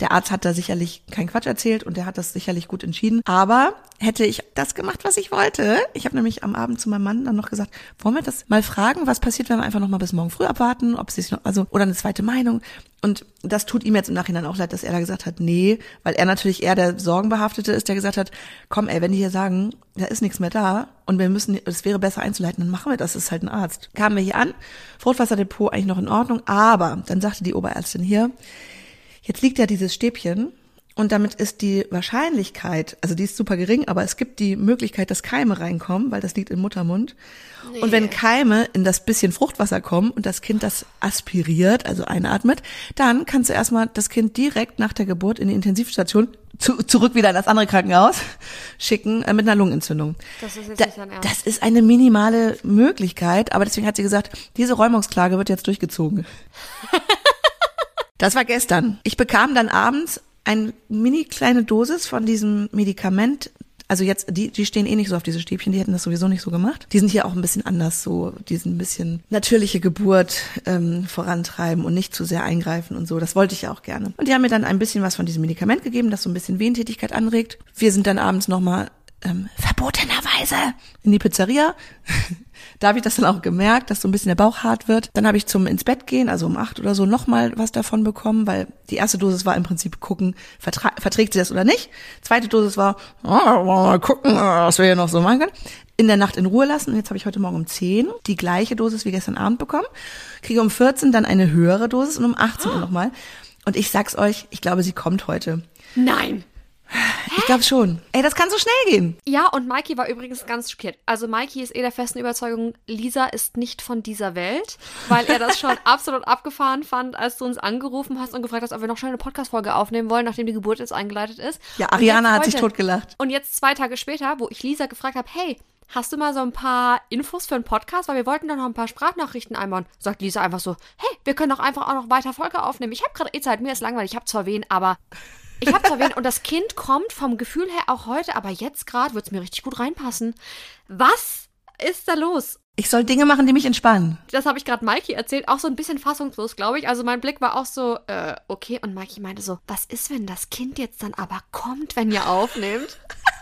der Arzt hat da sicherlich keinen Quatsch erzählt und der hat das sicherlich gut entschieden. Aber hätte ich das gemacht, was ich wollte. Ich habe nämlich am Abend zu meinem Mann dann noch gesagt, wollen wir das mal fragen, was passiert, wenn wir einfach noch mal bis morgen früh abwarten, ob es sich noch, also oder eine zweite Meinung. Und das tut ihm jetzt im Nachhinein auch leid, dass er da gesagt hat, nee, weil er natürlich eher der Sorgenbehaftete ist, der gesagt hat, komm, ey, wenn die hier sagen, da ist nichts mehr da und wir müssen, es wäre besser einzuleiten, dann machen wir das, das ist halt ein Arzt. Kamen wir hier an, Fruchtwasserdepot eigentlich noch in Ordnung, aber dann sagte die Oberärztin hier, jetzt liegt ja dieses Stäbchen und damit ist die Wahrscheinlichkeit, also die ist super gering, aber es gibt die Möglichkeit, dass Keime reinkommen, weil das liegt im Muttermund. Und wenn Keime in das bisschen Fruchtwasser kommen und das Kind das aspiriert, also einatmet, dann kannst du erstmal das Kind direkt nach der Geburt in die Intensivstation zu, zurück wieder in das andere Krankenhaus schicken äh, mit einer Lungenentzündung. Das ist jetzt Da, nicht Ernst. das ist eine minimale Möglichkeit, aber deswegen hat sie gesagt, diese Räumungsklage wird jetzt durchgezogen. (laughs) Das war gestern. Ich bekam dann abends eine mini kleine Dosis von diesem Medikament. Also jetzt, die, die stehen eh nicht so auf diese Stäbchen, die hätten das sowieso nicht so gemacht. Die sind hier auch ein bisschen anders, so diesen bisschen natürliche Geburt ähm, vorantreiben und nicht zu sehr eingreifen und so. Das wollte ich ja auch gerne. Und die haben mir dann ein bisschen was von diesem Medikament gegeben, das so ein bisschen Wehentätigkeit anregt. Wir sind dann abends nochmal ähm, verbotenerweise in die Pizzeria. Da habe ich das dann auch gemerkt, dass so ein bisschen der Bauch hart wird. Dann habe ich zum ins Bett gehen, also um acht oder so, nochmal was davon bekommen, weil die erste Dosis war im Prinzip gucken, verträgt sie das oder nicht. Zweite Dosis war, oh, mal gucken, was wir hier noch so machen können. In der Nacht in Ruhe lassen. Und jetzt habe ich heute Morgen um 10 die gleiche Dosis wie gestern Abend bekommen. Kriege um 14 dann eine höhere Dosis und um 18 Uhr nochmal. Und ich sag's euch, ich glaube, sie kommt heute. Nein. Ich glaube schon. Ey, das kann so schnell gehen. Ja, und Mikey war übrigens ganz schockiert. Also Mikey ist eh der festen Überzeugung, Lisa ist nicht von dieser Welt, weil er das schon (laughs) absolut abgefahren fand, als du uns angerufen hast und gefragt hast, ob wir noch schnell eine Podcast-Folge aufnehmen wollen, nachdem die Geburt jetzt eingeleitet ist. Ja, Ariana hat sich totgelacht. Und jetzt zwei Tage später, wo ich Lisa gefragt habe, hey, hast du mal so ein paar Infos für einen Podcast? Weil wir wollten doch noch ein paar Sprachnachrichten einbauen. Sagt Lisa einfach so, hey, wir können doch einfach auch noch weiter Folge aufnehmen. Ich habe gerade eh Zeit, mir ist langweilig, ich habe zwar wen, aber ich habe wen und das Kind kommt vom Gefühl her auch heute, aber jetzt gerade wird es mir richtig gut reinpassen. Was ist da los? Ich soll Dinge machen, die mich entspannen. Das habe ich gerade Mikey erzählt, auch so ein bisschen fassungslos, glaube ich. Also mein Blick war auch so, äh, okay. Und Mikey meinte so, was ist, wenn das Kind jetzt dann aber kommt, wenn ihr aufnehmt? (laughs)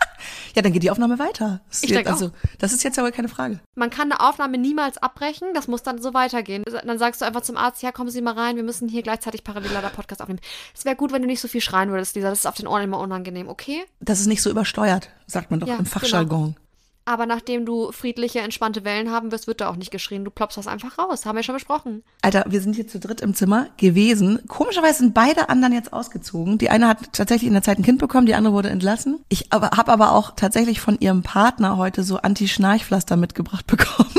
Ja, dann geht die Aufnahme weiter. Das Ich jetzt, denk auch. also, das ist jetzt aber keine Frage. Man kann eine Aufnahme niemals abbrechen, das muss dann so weitergehen. Dann sagst du einfach zum Arzt, ja, kommen Sie mal rein, wir müssen hier gleichzeitig parallel der Podcast aufnehmen. Es wäre gut, wenn du nicht so viel schreien würdest, Lisa. Das ist auf den Ohren immer unangenehm, okay? Das ist nicht so übersteuert, sagt man doch Ja, im Fachjargon. Aber nachdem du friedliche, entspannte Wellen haben wirst, wird da auch nicht geschrien. Du ploppst das einfach raus. Haben wir schon besprochen. Alter, wir sind hier zu dritt im Zimmer gewesen. Komischerweise sind beide anderen jetzt ausgezogen. Die eine hat tatsächlich in der Zeit ein Kind bekommen, die andere wurde entlassen. Ich aber, habe aber auch tatsächlich von ihrem Partner heute so Anti-Schnarchpflaster mitgebracht (laughs) bekommen.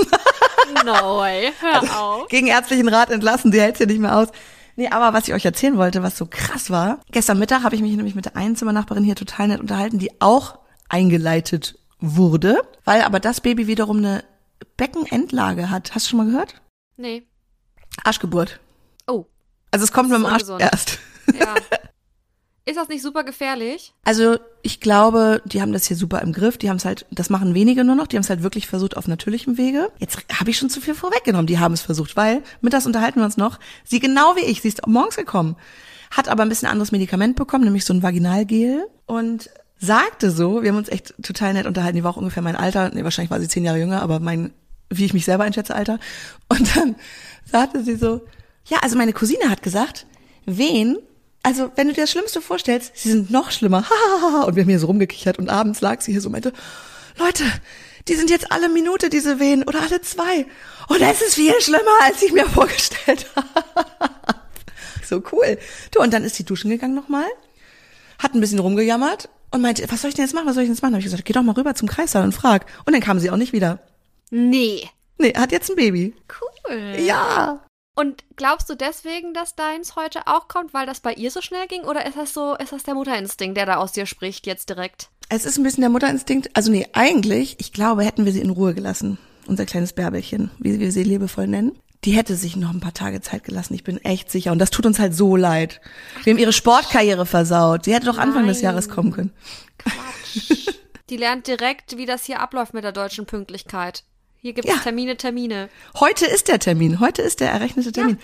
No way. Hör auf. Gegen ärztlichen Rat entlassen, die hält's hier nicht mehr aus. Nee, aber was ich euch erzählen wollte, was so krass war. Gestern Mittag habe ich mich nämlich mit der Einzimmernachbarin hier total nett unterhalten, die auch eingeleitet wurde, weil aber das Baby wiederum eine Beckenendlage hat. Hast du schon mal gehört? Nee. Arschgeburt. Oh, Also es kommt mit dem Arsch Ungesund. erst. ja. (laughs) Ist das nicht super gefährlich? Also ich glaube, die haben das hier super im Griff. Die haben es halt, das machen wenige nur noch. Die haben es halt wirklich versucht auf natürlichem Wege. Jetzt habe ich schon zu viel vorweggenommen. Die haben es versucht, weil mittags unterhalten wir uns noch. Sie genau wie ich, sie ist morgens gekommen, hat aber ein bisschen anderes Medikament bekommen, nämlich so ein Vaginalgel und sagte so, wir haben uns echt total nett unterhalten. Die war auch ungefähr mein Alter. Nee, wahrscheinlich war sie zehn Jahre jünger, aber mein, wie ich mich selber einschätze, Alter. Und dann sagte sie so, ja, also meine Cousine hat gesagt, wen also, wenn du dir das Schlimmste vorstellst, sie sind noch schlimmer. (laughs) Und wir haben hier so rumgekichert und abends lag sie hier so und meinte, Leute, die sind jetzt alle Minute diese Wehen oder alle zwei. Und es ist viel schlimmer, als ich mir vorgestellt (laughs) habe. so cool. Du, und dann ist sie duschen gegangen nochmal, hat ein bisschen rumgejammert und meinte, was soll ich denn jetzt machen? Was soll ich denn jetzt machen? Habe ich gesagt, geh doch mal rüber zum Kreissaal und frag. Und dann kam sie auch nicht wieder. Nee. Nee, hat jetzt ein Baby. Cool. Ja. Und glaubst du deswegen, dass deins heute auch kommt, weil das bei ihr so schnell ging? Oder ist das so, ist das der Mutterinstinkt, der da aus dir spricht jetzt direkt? Es ist ein bisschen der Mutterinstinkt. Also nee, eigentlich, ich glaube, hätten wir sie in Ruhe gelassen. Unser kleines Bärbelchen, wie wir sie liebevoll nennen. Die hätte sich noch ein paar Tage Zeit gelassen. Ich bin echt sicher. Und das tut uns halt so leid. Wir haben ihre Sportkarriere versaut. Sie hätte doch Anfang des Nein. Jahres kommen können. Quatsch. Die lernt direkt, wie das hier abläuft mit der deutschen Pünktlichkeit. Hier gibt es Ja. Termine, Termine. Heute ist der Termin. Heute ist der errechnete Termin.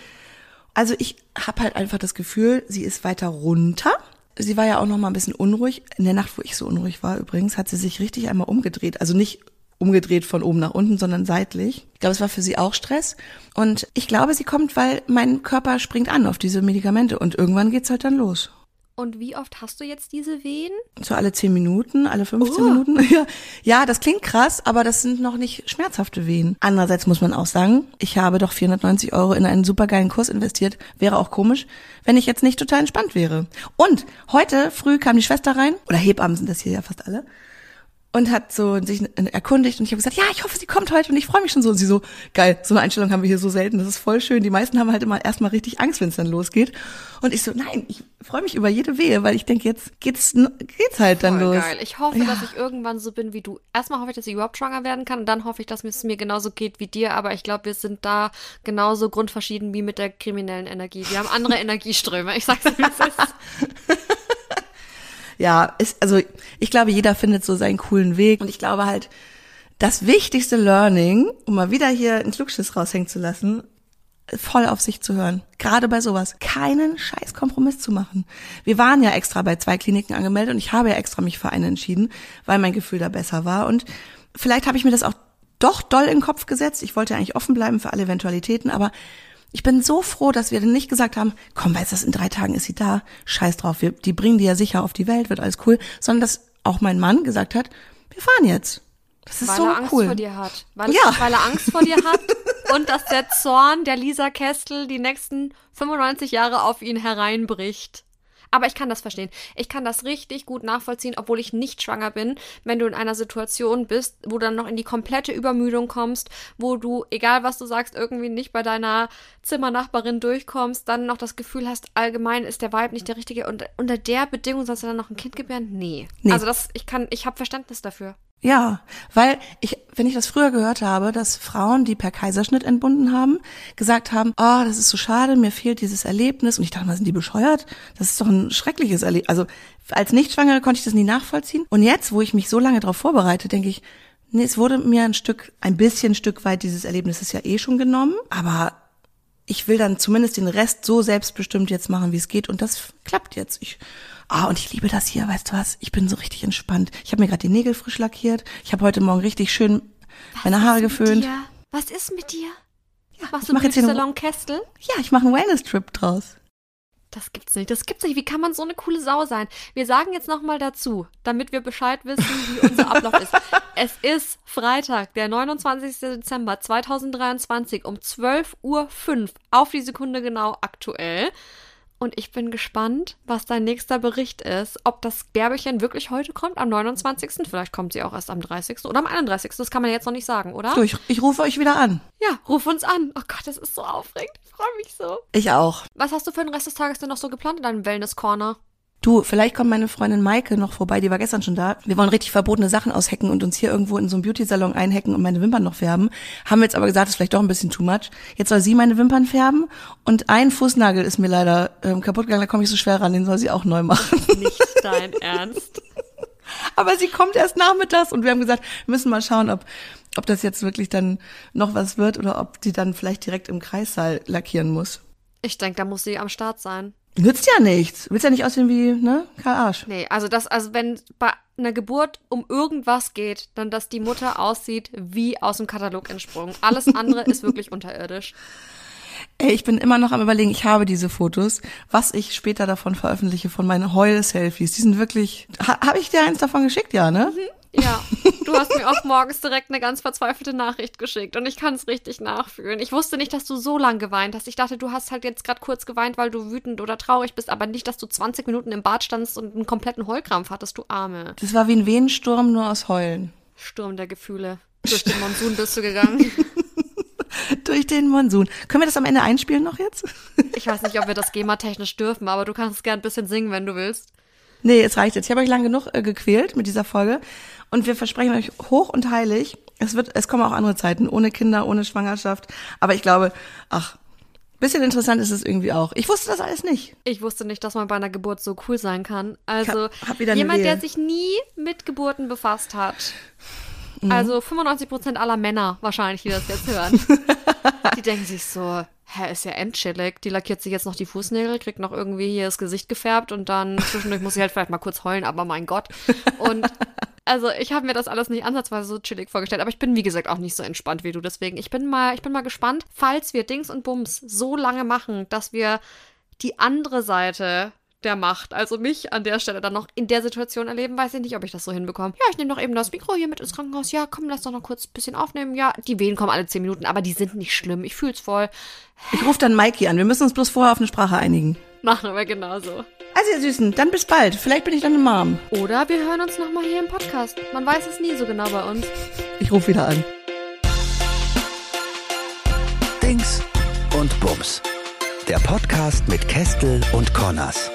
Also ich habe halt einfach das Gefühl, sie ist weiter runter. Sie war ja auch noch mal ein bisschen unruhig. In der Nacht, wo ich so unruhig war übrigens, hat sie sich richtig einmal umgedreht. Also nicht umgedreht von oben nach unten, sondern seitlich. Ich glaube, es war für sie auch Stress. Und ich glaube, sie kommt, weil mein Körper springt an auf diese Medikamente. Und irgendwann geht's halt dann los. Und wie oft hast du jetzt diese Wehen? So alle 10 Minuten, alle 15 Oh. Minuten. (laughs) Ja. ja, das klingt krass, aber das sind noch nicht schmerzhafte Wehen. Andererseits muss man auch sagen, ich habe doch 490 Euro in einen supergeilen Kurs investiert. Wäre auch komisch, wenn ich jetzt nicht total entspannt wäre. Und heute früh kam die Schwester rein, oder Hebammen sind das hier ja fast alle, und hat so sich erkundigt und ich habe gesagt, ja, ich hoffe, sie kommt heute und ich freue mich schon so. Und sie so, geil, so eine Einstellung haben wir hier so selten, das ist voll schön. Die meisten haben halt immer erstmal richtig Angst, wenn es dann losgeht. Und ich so, nein, ich freue mich über jede Wehe, weil ich denke, jetzt geht's, geht's halt dann Voll los. geil. Ich hoffe, Ja. dass ich irgendwann so bin wie du. Erstmal hoffe ich, dass ich überhaupt schwanger werden kann und dann hoffe ich, dass es mir genauso geht wie dir. Aber ich glaube, wir sind da genauso grundverschieden wie mit der kriminellen Energie. Wir haben andere (laughs) Energieströme. Ich sag's dir, wie es ist. (laughs) ja, ist, also ich glaube, jeder findet so seinen coolen Weg und ich glaube halt, das wichtigste Learning, um mal wieder hier einen Klugschiss raushängen zu lassen, voll auf sich zu hören. Gerade bei sowas. Keinen scheiß Kompromiss zu machen. Wir waren ja extra bei zwei Kliniken angemeldet und ich habe ja extra mich für eine entschieden, weil mein Gefühl da besser war. Und vielleicht habe ich mir das auch doch doll in den Kopf gesetzt. Ich wollte ja eigentlich offen bleiben für alle Eventualitäten, aber ich bin so froh, dass wir dann nicht gesagt haben, komm, weißt du, in drei Tagen ist sie da, scheiß drauf, wir, die bringen die ja sicher auf die Welt, wird alles cool, sondern dass auch mein Mann gesagt hat, wir fahren jetzt. Das ist weil so er Angst cool. vor dir hat. Weil, Ja. weil er Angst vor dir hat (laughs) und dass der Zorn der Lisa Kestel die nächsten 95 Jahre auf ihn hereinbricht. Aber ich kann das verstehen. Ich kann das richtig gut nachvollziehen, obwohl ich nicht schwanger bin, wenn du in einer Situation bist, wo du dann noch in die komplette Übermüdung kommst, wo du, egal was du sagst, irgendwie nicht bei deiner Zimmernachbarin durchkommst, dann noch das Gefühl hast, allgemein ist der Vibe nicht der richtige und unter der Bedingung sollst du dann noch ein Kind gebären? Nee. Nee. Also das, ich kann, ich habe Verständnis dafür. Ja, weil ich, wenn ich das früher gehört habe, dass Frauen, die per Kaiserschnitt entbunden haben, gesagt haben, oh, das ist so schade, mir fehlt dieses Erlebnis. Und ich dachte mal, sind die bescheuert? Das ist doch ein schreckliches Erlebnis. Also als Nichtschwangere konnte ich das nie nachvollziehen. Und jetzt, wo ich mich so lange darauf vorbereite, denke ich, Nee, es wurde mir ein Stück, ein bisschen ein Stück weit dieses Erlebnisses ja eh schon genommen, aber ich will dann zumindest den Rest so selbstbestimmt jetzt machen, wie es geht und das klappt jetzt. Ich, ah, und ich liebe das hier, weißt du was? Ich bin so richtig entspannt. Ich habe mir gerade die Nägel frisch lackiert. Ich habe heute Morgen richtig schön meine Haare geföhnt. Was ist mit dir? Ja, Machst du mach jetzt einen- Salon Kestel? Ja, ich mache einen Wellness-Trip draus. Das gibt's nicht. Das gibt's nicht. Wie kann man so eine coole Sau sein? Wir sagen jetzt nochmal dazu, damit wir Bescheid wissen, wie unser Ablauf ist. (laughs) Es ist Freitag, der 29. Dezember 2023 um 12.05 Uhr auf die Sekunde genau aktuell. Und ich bin gespannt, was dein nächster Bericht ist. Ob das Bärbelchen wirklich heute kommt, am 29. Vielleicht kommt sie auch erst am 30. oder am 31. Das kann man jetzt noch nicht sagen, oder? So, ich, ich rufe euch wieder an. Ja, ruf uns an. Oh Gott, das ist so aufregend. Ich freue mich so. Ich auch. Was hast du für den Rest des Tages denn noch so geplant in deinem Wellness-Corner? Du, vielleicht kommt meine Freundin Maike noch vorbei, die war gestern schon da. Wir wollen richtig verbotene Sachen aushacken und uns hier irgendwo in so einem Beauty-Salon einhacken und meine Wimpern noch färben. Haben wir jetzt aber gesagt, das ist vielleicht doch ein bisschen too much. Jetzt soll sie meine Wimpern färben und ein Fußnagel ist mir leider ähm, kaputt gegangen, da komme ich so schwer ran, den soll sie auch neu machen. Nicht dein Ernst. (laughs) aber sie kommt erst nachmittags und wir haben gesagt, wir müssen mal schauen, ob, ob das jetzt wirklich dann noch was wird oder ob die dann vielleicht direkt im Kreissaal lackieren muss. Ich denke, da muss sie am Start sein. Nützt ja nichts. Willst ja nicht aussehen wie, ne, Karl Arsch. Nee, also das, also wenn bei einer Geburt um irgendwas geht, dann dass die Mutter aussieht wie aus dem Katalog entsprungen. Alles andere (laughs) ist wirklich unterirdisch. Ey, ich bin immer noch am überlegen, ich habe diese Fotos, was ich später davon veröffentliche, von meinen Heul-Selfies. Die sind wirklich, ha, habe ich dir eins davon geschickt, ja, ne? Ja, du hast mir auch morgens direkt eine ganz verzweifelte Nachricht geschickt und ich kann es richtig nachfühlen. Ich wusste nicht, dass du so lang geweint hast. Ich dachte, du hast halt jetzt gerade kurz geweint, weil du wütend oder traurig bist, aber nicht, dass du 20 Minuten im Bad standst und einen kompletten Heulkrampf hattest, du Arme. Das war wie ein Wehensturm, nur aus Heulen. Sturm der Gefühle. Durch den Monsun bist du gegangen. (laughs) Durch den Monsun. Können wir das am Ende einspielen noch jetzt? Ich weiß nicht, ob wir das GEMA-technisch dürfen, aber du kannst gern ein bisschen singen, wenn du willst. Nee, es reicht jetzt. Ich habe euch lang genug äh, gequält mit dieser Folge. Und wir versprechen euch hoch und heilig, es wird, es kommen auch andere Zeiten, ohne Kinder, ohne Schwangerschaft. Aber ich glaube, ach, bisschen interessant ist es irgendwie auch. Ich wusste das alles nicht. Ich wusste nicht, dass man bei einer Geburt so cool sein kann. Also hab- hab jemand, der sich nie mit Geburten befasst hat. Mhm. Also 95% aller Männer wahrscheinlich, die das jetzt hören. (laughs) die denken sich so, hä, ist ja endchillig. Die lackiert sich jetzt noch die Fußnägel, kriegt noch irgendwie hier das Gesicht gefärbt und dann zwischendurch muss sie halt vielleicht mal kurz heulen, aber mein Gott. Und also ich habe mir das alles nicht ansatzweise so chillig vorgestellt, aber ich bin wie gesagt auch nicht so entspannt wie du. Deswegen, ich bin mal, ich bin mal gespannt, falls wir Dings und Bums so lange machen, dass wir die andere Seite der Macht, also mich an der Stelle dann noch in der Situation erleben, weiß ich nicht, ob ich das so hinbekomme. Ja, ich nehme doch eben das Mikro hier mit ins Krankenhaus. Ja, komm, lass doch noch kurz ein bisschen aufnehmen. Ja, die Wehen kommen alle zehn Minuten, aber die sind nicht schlimm. Ich fühl's voll. Ich rufe dann Mikey an. Wir müssen uns bloß vorher auf eine Sprache einigen. Machen wir genauso. Also ihr Süßen, dann bis bald. Vielleicht bin ich dann eine Mom. Oder wir hören uns nochmal hier im Podcast. Man weiß es nie so genau bei uns. Ich rufe wieder an. Dings und Bums. Der Podcast mit Kestel und Connors.